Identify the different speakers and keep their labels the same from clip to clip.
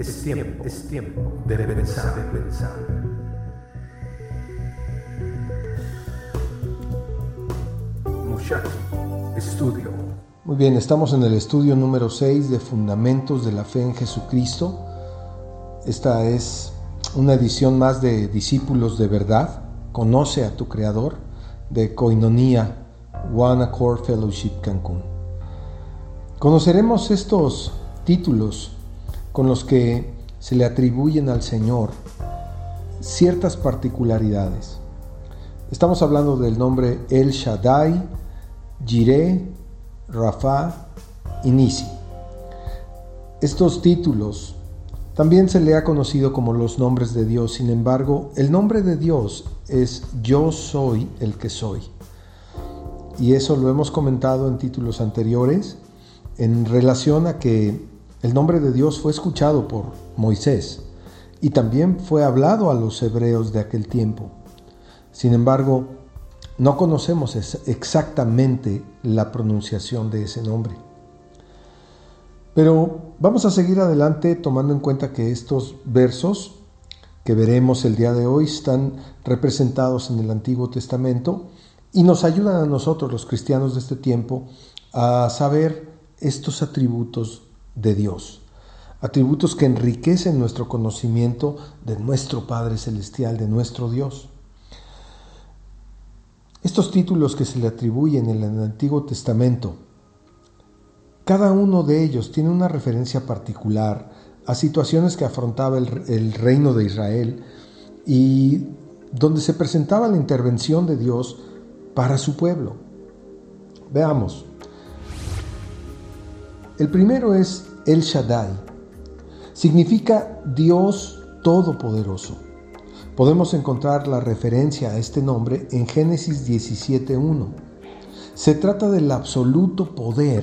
Speaker 1: es tiempo, es tiempo de pensar, de pensar. Muchacho, estudio.
Speaker 2: Muy bien, estamos en el estudio número 6 de Fundamentos de la Fe en Jesucristo. Esta es una edición más de Discípulos de Verdad, Conoce a tu Creador, de Coinonía One Accord Fellowship Cancún. Conoceremos estos títulos con los que se le atribuyen al Señor ciertas particularidades. Estamos hablando del nombre El Shaddai, Jireh, Rafa y Nisi. Estos títulos también se le ha conocido como los nombres de Dios, sin embargo, el nombre de Dios es Yo soy el que soy. Y eso lo hemos comentado en títulos anteriores en relación a que el nombre de Dios fue escuchado por Moisés y también fue hablado a los hebreos de aquel tiempo. Sin embargo, no conocemos exactamente la pronunciación de ese nombre. Pero vamos a seguir adelante tomando en cuenta que estos versos que veremos el día de hoy están representados en el Antiguo Testamento y nos ayudan a nosotros los cristianos de este tiempo a saber estos atributos de Dios. Atributos que enriquecen nuestro conocimiento de nuestro Padre Celestial, de nuestro Dios. Estos títulos que se le atribuyen en el Antiguo Testamento, cada uno de ellos tiene una referencia particular a situaciones que afrontaba el, reino de Israel y donde se presentaba la intervención de Dios para su pueblo. Veamos. El primero es El Shaddai. Significa Dios Todopoderoso. Podemos encontrar la referencia a este nombre en Génesis 17.1. Se trata del absoluto poder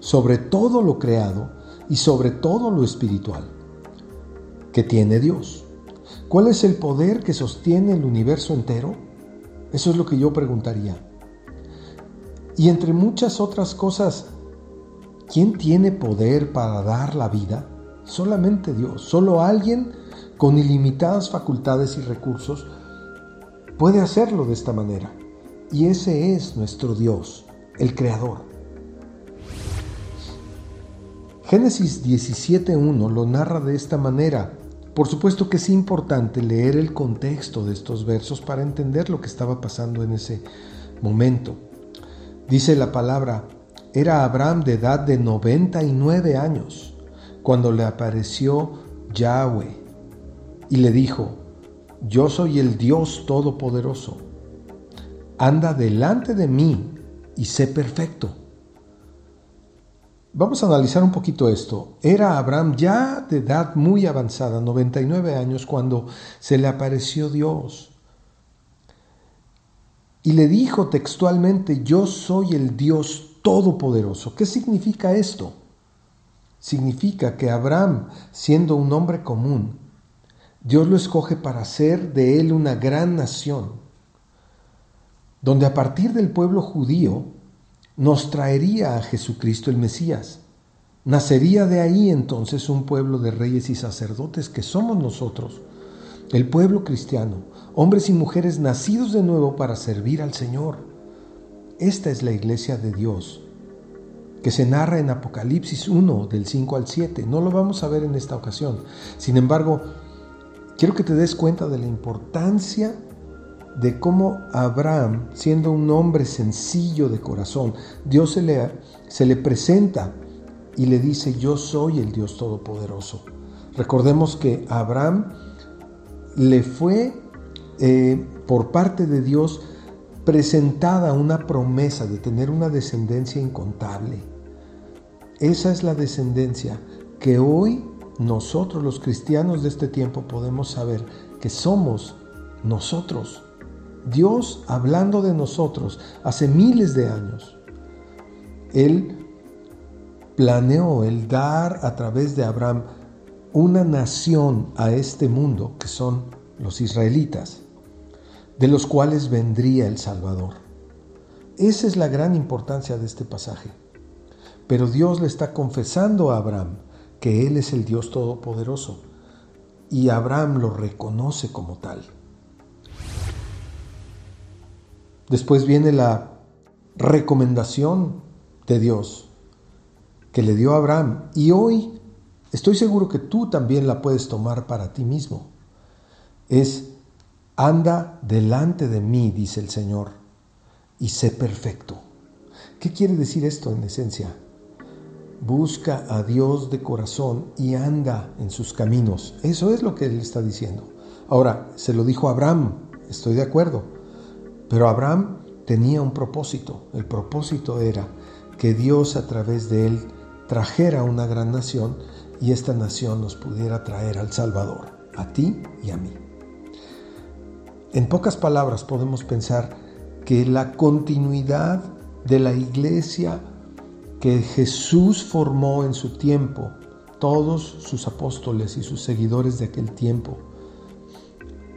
Speaker 2: sobre todo lo creado y sobre todo lo espiritual que tiene Dios. ¿Cuál es el poder que sostiene el universo entero? Eso es lo que yo preguntaría. Y entre muchas otras cosas, ¿Quién tiene poder para dar la vida? Solamente Dios. Solo alguien con ilimitadas facultades y recursos puede hacerlo de esta manera. Y ese es nuestro Dios, el Creador. Génesis 17.1 lo narra de esta manera. Por supuesto que es importante leer el contexto de estos versos para entender lo que estaba pasando en ese momento. Dice la palabra, era Abraham de edad de 99 años cuando le apareció Yahweh y le dijo, yo soy el Dios Todopoderoso, anda delante de mí y sé perfecto. Vamos a analizar un poquito esto. Era Abraham ya de edad muy avanzada, 99 años, cuando se le apareció Dios. Y le dijo textualmente, yo soy el Dios todopoderoso. ¿Qué significa esto? Significa que Abraham, siendo un hombre común, Dios lo escoge para hacer de él una gran nación, donde a partir del pueblo judío nos traería a Jesucristo el Mesías. Nacería de ahí entonces un pueblo de reyes y sacerdotes que somos nosotros, el pueblo cristiano, hombres y mujeres nacidos de nuevo para servir al Señor. Esta es la iglesia de Dios, que se narra en Apocalipsis 1 del 5 al 7. No lo vamos a ver en esta ocasión. Sin embargo, quiero que te des cuenta de la importancia de cómo Abraham, siendo un hombre sencillo de corazón, Dios se le, se le presenta y le dice, yo soy el Dios Todopoderoso. Recordemos que Abraham le fue eh, por parte de Dios presentada una promesa de tener una descendencia incontable. Esa es la descendencia que hoy nosotros los cristianos de este tiempo podemos saber que somos nosotros. Dios hablando de nosotros hace miles de años. Él planeó el dar a través de Abraham una nación a este mundo que son los israelitas de los cuales vendría el Salvador. Esa es la gran importancia de este pasaje. Pero Dios le está confesando a Abraham que Él es el Dios Todopoderoso y Abraham lo reconoce como tal. Después viene la recomendación de Dios que le dio a Abraham y hoy estoy seguro que tú también la puedes tomar para ti mismo. Es, anda delante de mí, dice el Señor, y sé perfecto. ¿Qué quiere decir esto en esencia? Busca a Dios de corazón y anda en sus caminos. Eso es lo que él está diciendo. Ahora, se lo dijo Abraham, estoy de acuerdo, pero Abraham tenía un propósito. El propósito era que Dios a través de él trajera una gran nación y esta nación nos pudiera traer al Salvador, a ti y a mí. En pocas palabras podemos pensar que la continuidad de la iglesia que Jesús formó en su tiempo, todos sus apóstoles y sus seguidores de aquel tiempo,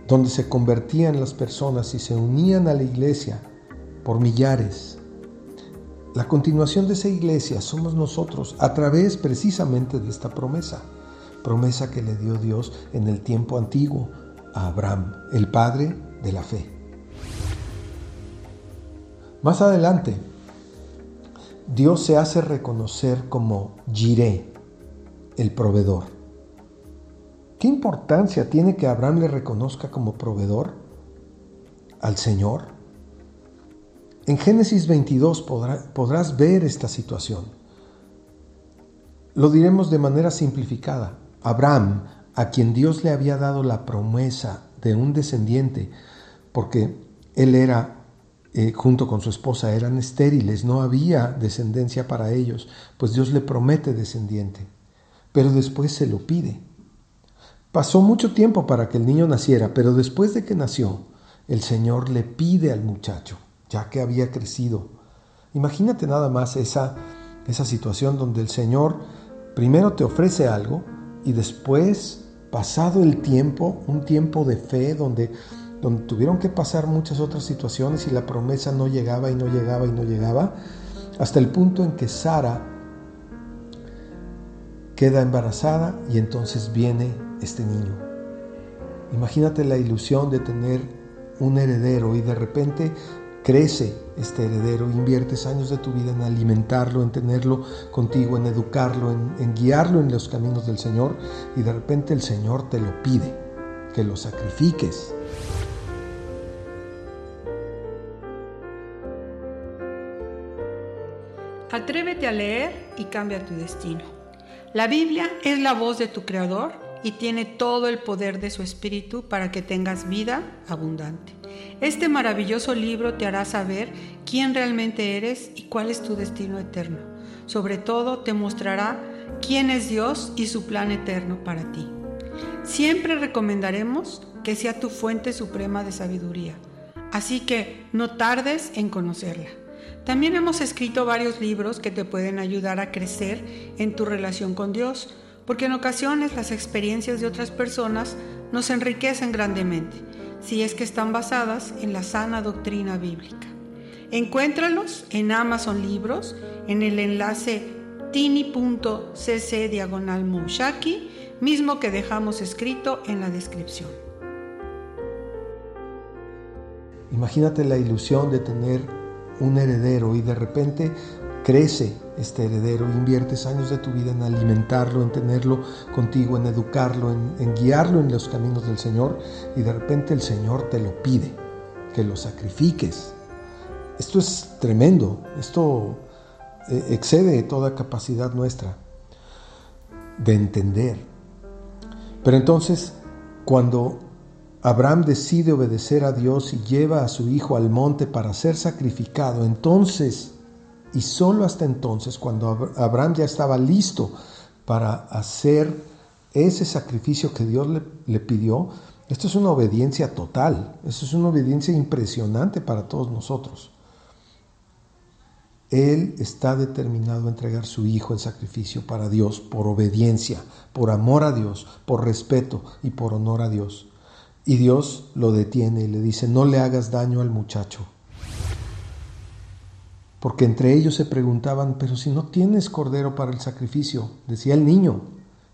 Speaker 2: donde se convertían las personas y se unían a la iglesia por millares, la continuación de esa iglesia somos nosotros a través precisamente de esta promesa, promesa que le dio Dios en el tiempo antiguo a Abraham, el padre de la fe. Más adelante, Dios se hace reconocer como Jiré, el proveedor. ¿Qué importancia tiene que Abraham le reconozca como proveedor al Señor? En Génesis 22 podrás ver esta situación. Lo diremos de manera simplificada. Abraham, a quien Dios le había dado la promesa de un descendiente, porque él era, eh, junto con su esposa, eran estériles, no había descendencia para ellos, pues Dios le promete descendiente, pero después se lo pide. Pasó mucho tiempo para que el niño naciera, pero después de que nació, el Señor le pide al muchacho ya que había crecido. Imagínate nada más esa, esa situación donde el Señor primero te ofrece algo y después, pasado el tiempo, un tiempo de fe donde, donde tuvieron que pasar muchas otras situaciones y la promesa no llegaba y no llegaba y no llegaba, hasta el punto en que Sara queda embarazada y entonces viene este niño. Imagínate la ilusión de tener un heredero y de repente Crece este heredero, inviertes años de tu vida en alimentarlo, en tenerlo contigo, en educarlo, en, guiarlo en los caminos del Señor y de repente el Señor te lo pide, que lo sacrifiques.
Speaker 3: Atrévete a leer y cambia tu destino. La Biblia es la voz de tu Creador y tiene todo el poder de su Espíritu para que tengas vida abundante. Este maravilloso libro te hará saber quién realmente eres y cuál es tu destino eterno. Sobre todo te mostrará quién es Dios y su plan eterno para ti. Siempre recomendaremos que sea tu fuente suprema de sabiduría, así que no tardes en conocerla. También hemos escrito varios libros que te pueden ayudar a crecer en tu relación con Dios, porque en ocasiones las experiencias de otras personas nos enriquecen grandemente si es que están basadas en la sana doctrina bíblica. Encuéntralos en Amazon Libros en el enlace tini.cc diagonal mismo que dejamos escrito en la descripción.
Speaker 2: Imagínate la ilusión de tener un heredero y de repente crece este heredero, inviertes años de tu vida en alimentarlo, en tenerlo contigo, en educarlo, en, guiarlo en los caminos del Señor y de repente el Señor te lo pide, que lo sacrifiques. Esto es tremendo, esto eh, excede toda capacidad nuestra de entender. Pero entonces, cuando Abraham decide obedecer a Dios y lleva a su hijo al monte para ser sacrificado, entonces y solo hasta entonces, cuando Abraham ya estaba listo para hacer ese sacrificio que Dios le, pidió, esto es una obediencia total, esto es una obediencia impresionante para todos nosotros. Él está determinado a entregar su hijo en sacrificio para Dios por obediencia, por amor a Dios, por respeto y por honor a Dios. Y Dios lo detiene y le dice, no le hagas daño al muchacho porque entre ellos se preguntaban, pero si no tienes cordero para el sacrificio, decía el niño,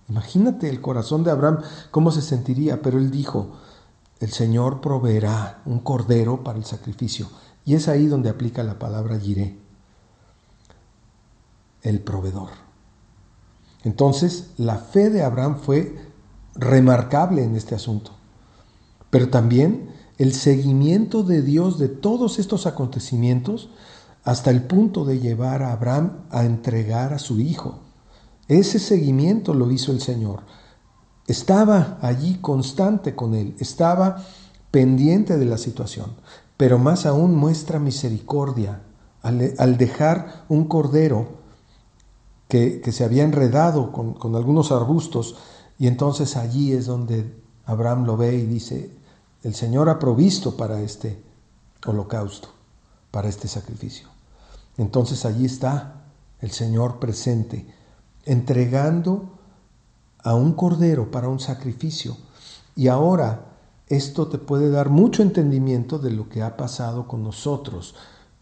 Speaker 2: Imagínate el corazón de Abraham, cómo se sentiría, pero él dijo, el Señor proveerá un cordero para el sacrificio. Y es ahí donde aplica la palabra giré, el proveedor. Entonces, la fe de Abraham fue remarcable en este asunto, pero también el seguimiento de Dios de todos estos acontecimientos hasta el punto de llevar a Abraham a entregar a su hijo. Ese seguimiento lo hizo el Señor. Estaba allí constante con él, estaba pendiente de la situación, pero más aún muestra misericordia al, dejar un cordero que, se había enredado con, con algunos arbustos y entonces allí es donde Abraham lo ve y dice, el Señor ha provisto para este holocausto, para este sacrificio. Entonces allí está el Señor presente entregando a un cordero para un sacrificio. Y ahora esto te puede dar mucho entendimiento de lo que ha pasado con nosotros,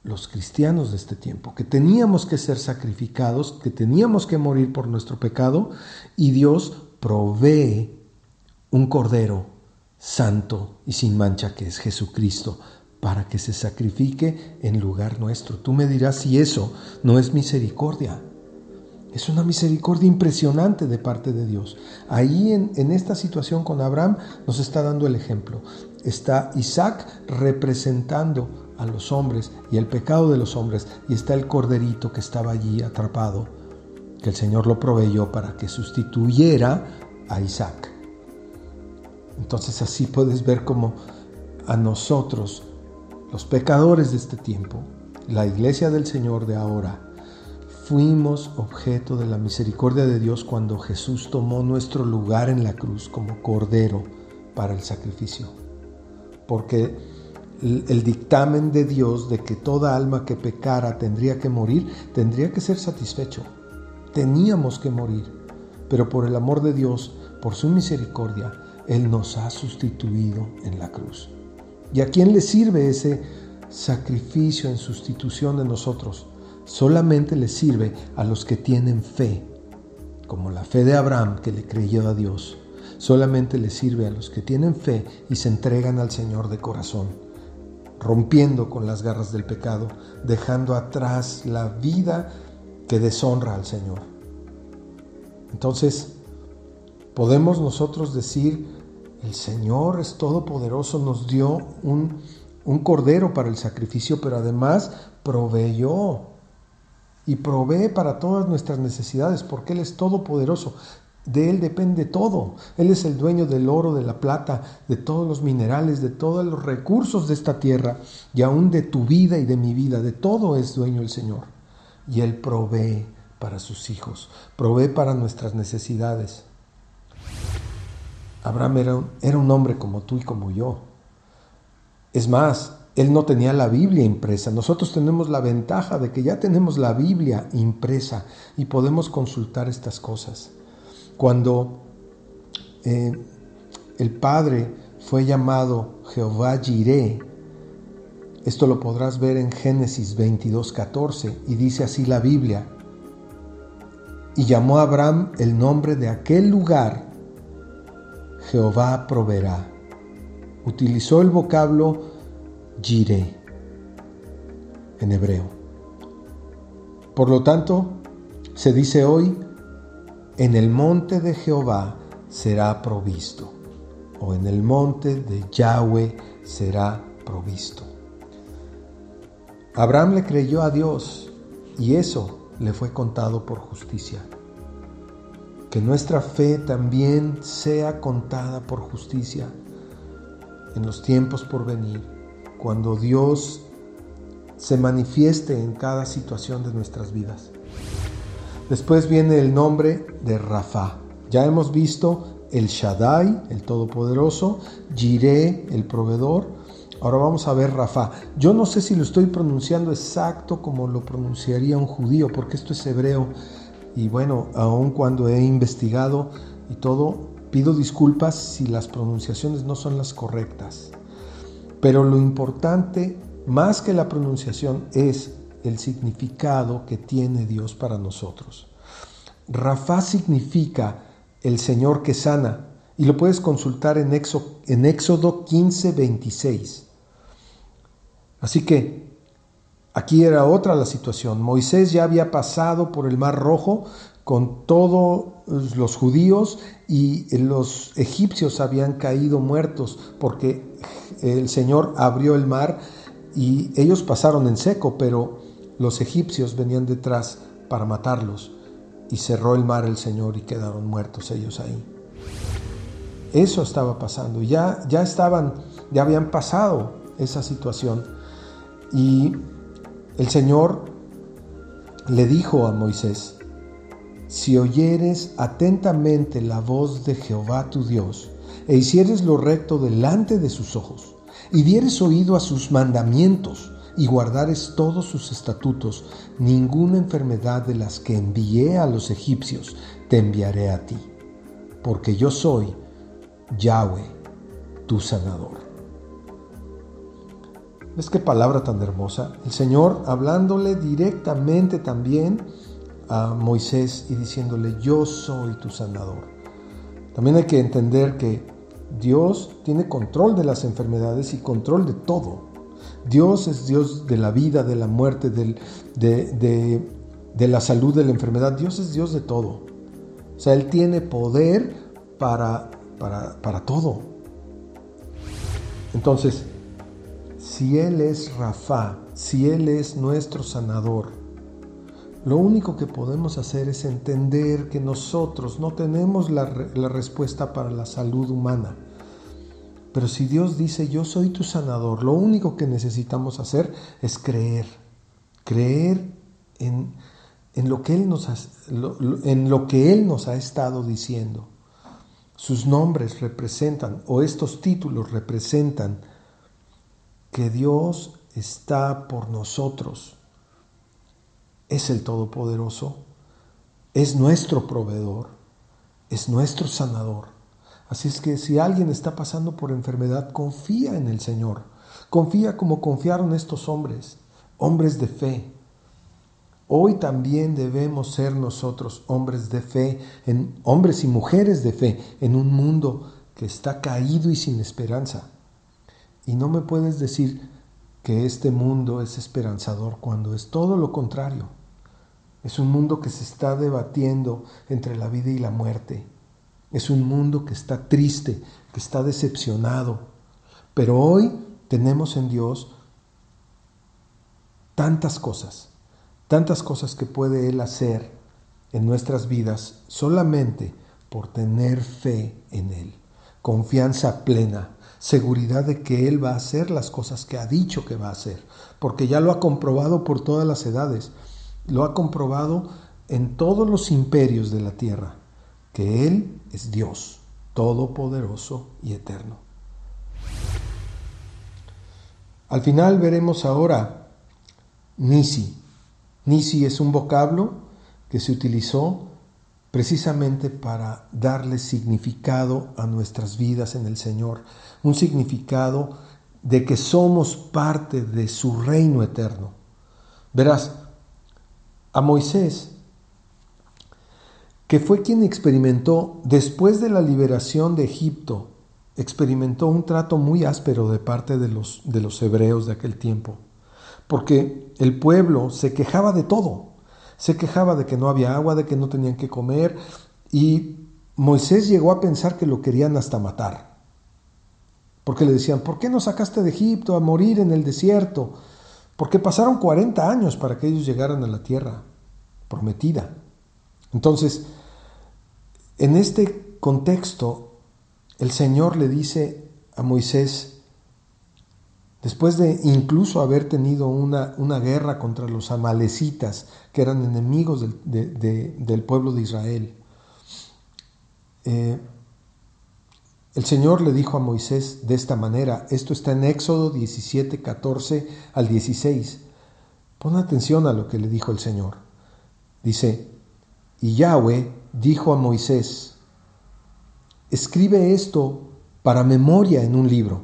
Speaker 2: los cristianos de este tiempo, que teníamos que ser sacrificados, que teníamos que morir por nuestro pecado, y Dios provee un cordero santo y sin mancha que es Jesucristo, para que se sacrifique en lugar nuestro. Tú me dirás si eso no es misericordia. Es una misericordia impresionante de parte de Dios. Ahí en, en, esta situación con Abraham nos está dando el ejemplo. Está Isaac representando a los hombres y el pecado de los hombres y está el corderito que estaba allí atrapado, que el Señor lo proveyó para que sustituyera a Isaac. Entonces así puedes ver como a nosotros, los pecadores de este tiempo, la iglesia del Señor de ahora, fuimos objeto de la misericordia de Dios cuando Jesús tomó nuestro lugar en la cruz como cordero para el sacrificio. Porque el, dictamen de Dios de que toda alma que pecara tendría que morir, tendría que ser satisfecho. Teníamos que morir, pero por el amor de Dios, por su misericordia, Él nos ha sustituido en la cruz. ¿Y a quién le sirve ese sacrificio en sustitución de nosotros? solamente le sirve a los que tienen fe, como la fe de Abraham que le creyó a Dios. Solamente le sirve a los que tienen fe y se entregan al Señor de corazón, rompiendo con las garras del pecado, dejando atrás la vida que deshonra al Señor. Entonces, podemos nosotros decir, el Señor es todopoderoso, nos dio un, un cordero para el sacrificio, pero además proveyó y provee para todas nuestras necesidades porque Él es todopoderoso. De Él depende todo. Él es el dueño del oro, de la plata, de todos los minerales, de todos los recursos de esta tierra y aún de tu vida y de mi vida. De todo es dueño el Señor. Y Él provee para sus hijos, provee para nuestras necesidades. Abraham era un, era un hombre como tú y como yo. Es más, él no tenía la Biblia impresa. Nosotros tenemos la ventaja de que ya tenemos la Biblia impresa y podemos consultar estas cosas. Cuando eh, el Padre fue llamado Jehová Jireh, esto lo podrás ver en Génesis 22, 14, y dice así la Biblia. Y llamó a Abraham el nombre de aquel lugar, Jehová proveerá. Utilizó el vocablo Jireh en hebreo. Por lo tanto, se dice hoy, en el monte de Jehová será provisto, o en el monte de Yahweh será provisto. Abraham le creyó a Dios y eso le fue contado por justicia. Que nuestra fe también sea contada por justicia en los tiempos por venir cuando Dios se manifieste en cada situación de nuestras vidas. Después viene el nombre de Rafa. Ya hemos visto el Shaddai, el Todopoderoso, Jireh, el proveedor. Ahora vamos a ver Rafa. Yo no sé si lo estoy pronunciando exacto como lo pronunciaría un judío, porque esto es hebreo. Y bueno, aun cuando he investigado y todo, pido disculpas si las pronunciaciones no son las correctas. Pero lo importante, más que la pronunciación, es el significado que tiene Dios para nosotros. Rafa significa el Señor que sana. Y lo puedes consultar en Éxodo, en Éxodo 15, 26. Así que aquí era otra la situación. Moisés ya había pasado por el Mar Rojo con todos los judíos y los egipcios habían caído muertos porque el Señor abrió el mar y ellos pasaron en seco, pero los egipcios venían detrás para matarlos y cerró el mar el Señor y quedaron muertos ellos ahí. Eso estaba pasando, ya, ya estaban, ya habían pasado esa situación y el Señor le dijo a Moisés, si oyeres atentamente la voz de Jehová tu Dios, e hicieres lo recto delante de sus ojos, y dieres oído a sus mandamientos, y guardares todos sus estatutos, ninguna enfermedad de las que envié a los egipcios te enviaré a ti, porque yo soy Yahweh, tu sanador. ¿Ves qué palabra tan hermosa? El Señor hablándole directamente también a Moisés y diciéndole, yo soy tu sanador. También hay que entender que Dios tiene control de las enfermedades y control de todo. Dios es Dios de la vida, de la muerte, de, de, la salud, de la enfermedad. Dios es Dios de todo. O sea, Él tiene poder para, para, para todo. Entonces, si Él es Rafa, si Él es nuestro sanador, lo único que podemos hacer es entender que nosotros no tenemos la, respuesta para la salud humana pero si Dios dice, yo soy tu sanador, lo único que necesitamos hacer es creer. Creer en, lo, que Él nos ha, en lo que Él nos ha estado diciendo. Sus nombres representan, o estos títulos representan, que Dios está por nosotros. Es el Todopoderoso, es nuestro proveedor, es nuestro sanador. Así es que si alguien está pasando por enfermedad, confía en el Señor. Confía como confiaron estos hombres, hombres de fe. Hoy también debemos ser nosotros hombres de fe, en, hombres y mujeres de fe, en un mundo que está caído y sin esperanza. Y no me puedes decir que este mundo es esperanzador cuando es todo lo contrario. Es un mundo que se está debatiendo entre la vida y la muerte es un mundo que está triste, que está decepcionado. Pero hoy tenemos en Dios tantas cosas, tantas cosas que puede Él hacer en nuestras vidas solamente por tener fe en Él, confianza plena, seguridad de que Él va a hacer las cosas que ha dicho que va a hacer, porque ya lo ha comprobado por todas las edades, lo ha comprobado en todos los imperios de la tierra que Él es Dios, todopoderoso y eterno. Al final veremos ahora Nisi. Nisi es un vocablo que se utilizó precisamente para darle significado a nuestras vidas en el Señor, un significado de que somos parte de su reino eterno. Verás, a Moisés que fue quien experimentó, después de la liberación de Egipto, experimentó un trato muy áspero de parte de los, de los hebreos de aquel tiempo, porque el pueblo se quejaba de todo, se quejaba de que no había agua, de que no tenían que comer, y Moisés llegó a pensar que lo querían hasta matar, porque le decían, ¿por qué nos sacaste de Egipto a morir en el desierto? Porque pasaron 40 años para que ellos llegaran a la tierra prometida. Entonces, en este contexto, el Señor le dice a Moisés, después de incluso haber tenido una, una guerra contra los amalecitas, que eran enemigos del, pueblo de Israel, eh, el Señor le dijo a Moisés de esta manera, esto está en Éxodo 17, 14 al 16. Pon atención a lo que le dijo el Señor. Dice, y Yahweh dijo a Moisés, escribe esto para memoria en un libro,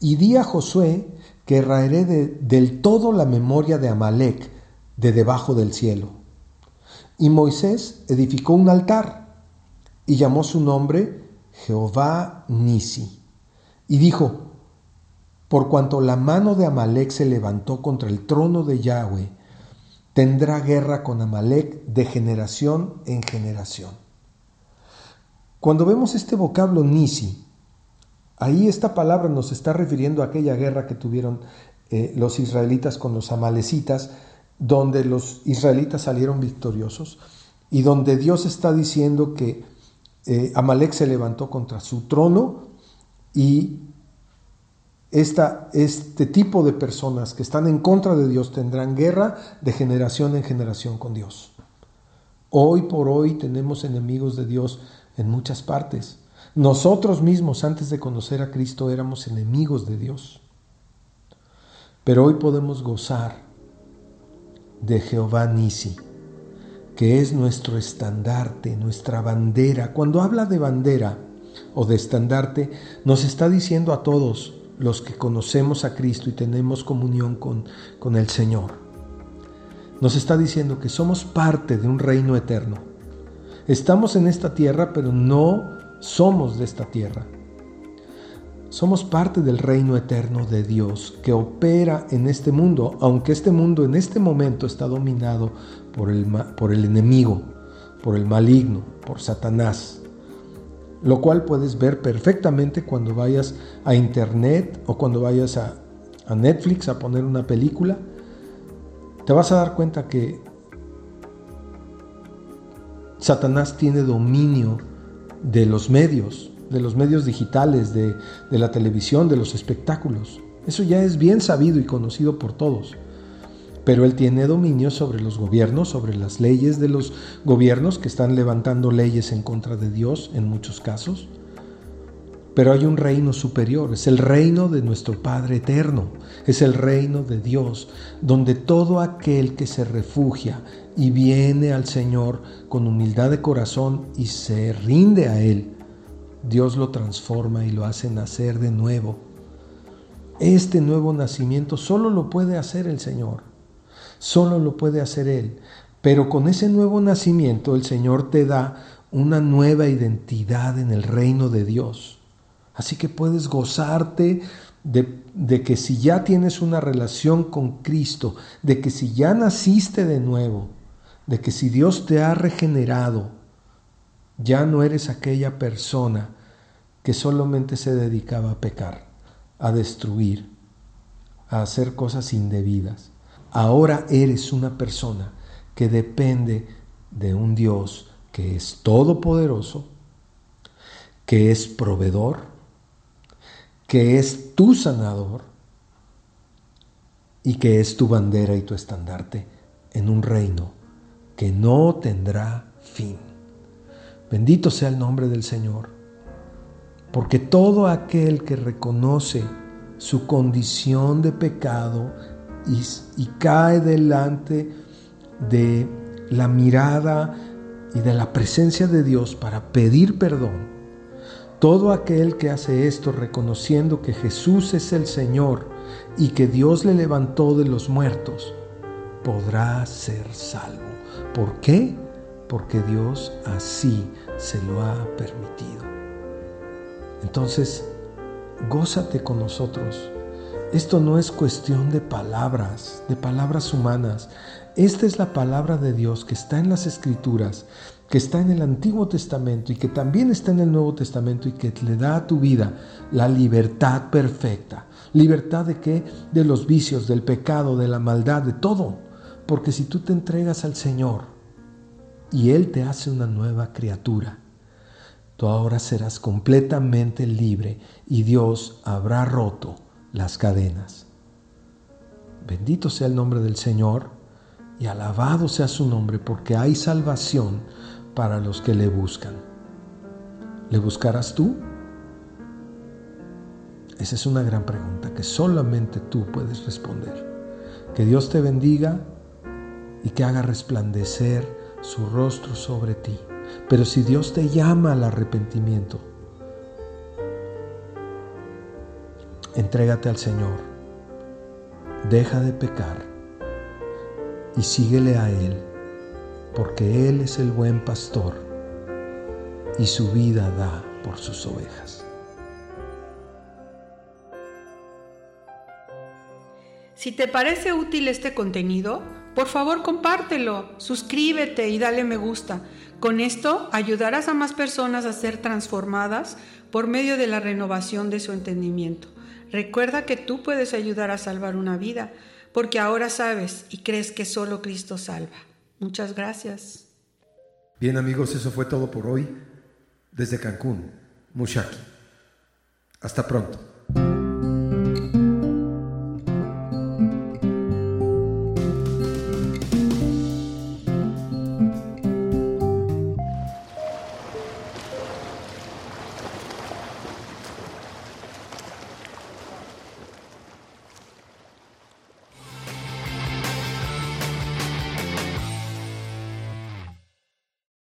Speaker 2: y di a Josué que raeré del todo la memoria de Amalek de debajo del cielo. Y Moisés edificó un altar y llamó su nombre Jehová Nisi. Y dijo, por cuanto la mano de Amalek se levantó contra el trono de Yahweh, tendrá guerra con Amalek de generación en generación. Cuando vemos este vocablo Nisi, ahí esta palabra nos está refiriendo a aquella guerra que tuvieron eh, los israelitas con los amalecitas, donde los israelitas salieron victoriosos y donde Dios está diciendo que eh, Amalek se levantó contra su trono y esta, este tipo de personas que están en contra de Dios tendrán guerra de generación en generación con Dios. Hoy por hoy tenemos enemigos de Dios en muchas partes. Nosotros mismos antes de conocer a Cristo éramos enemigos de Dios. Pero hoy podemos gozar de Jehová Nisi, que es nuestro estandarte, nuestra bandera. Cuando habla de bandera o de estandarte, nos está diciendo a todos los que conocemos a Cristo y tenemos comunión con, con el Señor. Nos está diciendo que somos parte de un reino eterno. Estamos en esta tierra, pero no somos de esta tierra. Somos parte del reino eterno de Dios que opera en este mundo, aunque este mundo en este momento está dominado por el, por el enemigo, por el maligno, por Satanás. Lo cual puedes ver perfectamente cuando vayas a internet o cuando vayas a, a Netflix a poner una película. Te vas a dar cuenta que Satanás tiene dominio de los medios, de los medios digitales, de, la televisión, de los espectáculos. Eso ya es bien sabido y conocido por todos. Pero él tiene dominio sobre los gobiernos, sobre las leyes de los gobiernos que están levantando leyes en contra de Dios en muchos casos. Pero hay un reino superior, es el reino de nuestro Padre eterno, es el reino de Dios, donde todo aquel que se refugia y viene al Señor con humildad de corazón y se rinde a Él, Dios lo transforma y lo hace nacer de nuevo. Este nuevo nacimiento solo lo puede hacer el Señor, solo lo puede hacer Él. Pero con ese nuevo nacimiento el Señor te da una nueva identidad en el reino de Dios. Así que puedes gozarte de, de, que si ya tienes una relación con Cristo, de que si ya naciste de nuevo, de que si Dios te ha regenerado, ya no eres aquella persona que solamente se dedicaba a pecar, a destruir, a hacer cosas indebidas. Ahora eres una persona que depende de un Dios que es todopoderoso, que es proveedor, que es tu sanador y que es tu bandera y tu estandarte en un reino que no tendrá fin. Bendito sea el nombre del Señor, porque todo aquel que reconoce su condición de pecado y, cae delante de la mirada y de la presencia de Dios para pedir perdón, todo aquel que hace esto reconociendo que Jesús es el Señor y que Dios le levantó de los muertos, podrá ser salvo. ¿Por qué? porque Dios así se lo ha permitido. Entonces, gózate con nosotros. Esto no es cuestión de palabras, de palabras humanas. Esta es la palabra de Dios que está en las Escrituras, que está en el Antiguo Testamento y que también está en el Nuevo Testamento y que le da a tu vida la libertad perfecta. ¿Libertad de qué? De los vicios, del pecado, de la maldad, de todo. Porque si tú te entregas al Señor, y Él te hace una nueva criatura. Tú ahora serás completamente libre y Dios habrá roto las cadenas. Bendito sea el nombre del Señor y alabado sea su nombre porque hay salvación para los que le buscan. ¿Le buscarás tú? Esa es una gran pregunta que solamente tú puedes responder. Que Dios te bendiga y que haga resplandecer su rostro sobre ti. Pero si Dios te llama al arrepentimiento, entrégate al Señor, deja de pecar y síguele a Él, porque Él es el buen pastor y su vida da por sus ovejas.
Speaker 3: Si te parece útil este contenido, por favor compártelo, suscríbete y dale me gusta. Con esto ayudarás a más personas a ser transformadas por medio de la renovación de su entendimiento. Recuerda que tú puedes ayudar a salvar una vida, porque ahora sabes y crees que solo Cristo salva. Muchas gracias.
Speaker 1: Bien amigos, eso fue todo por hoy desde Cancún, Mushaki. Hasta pronto.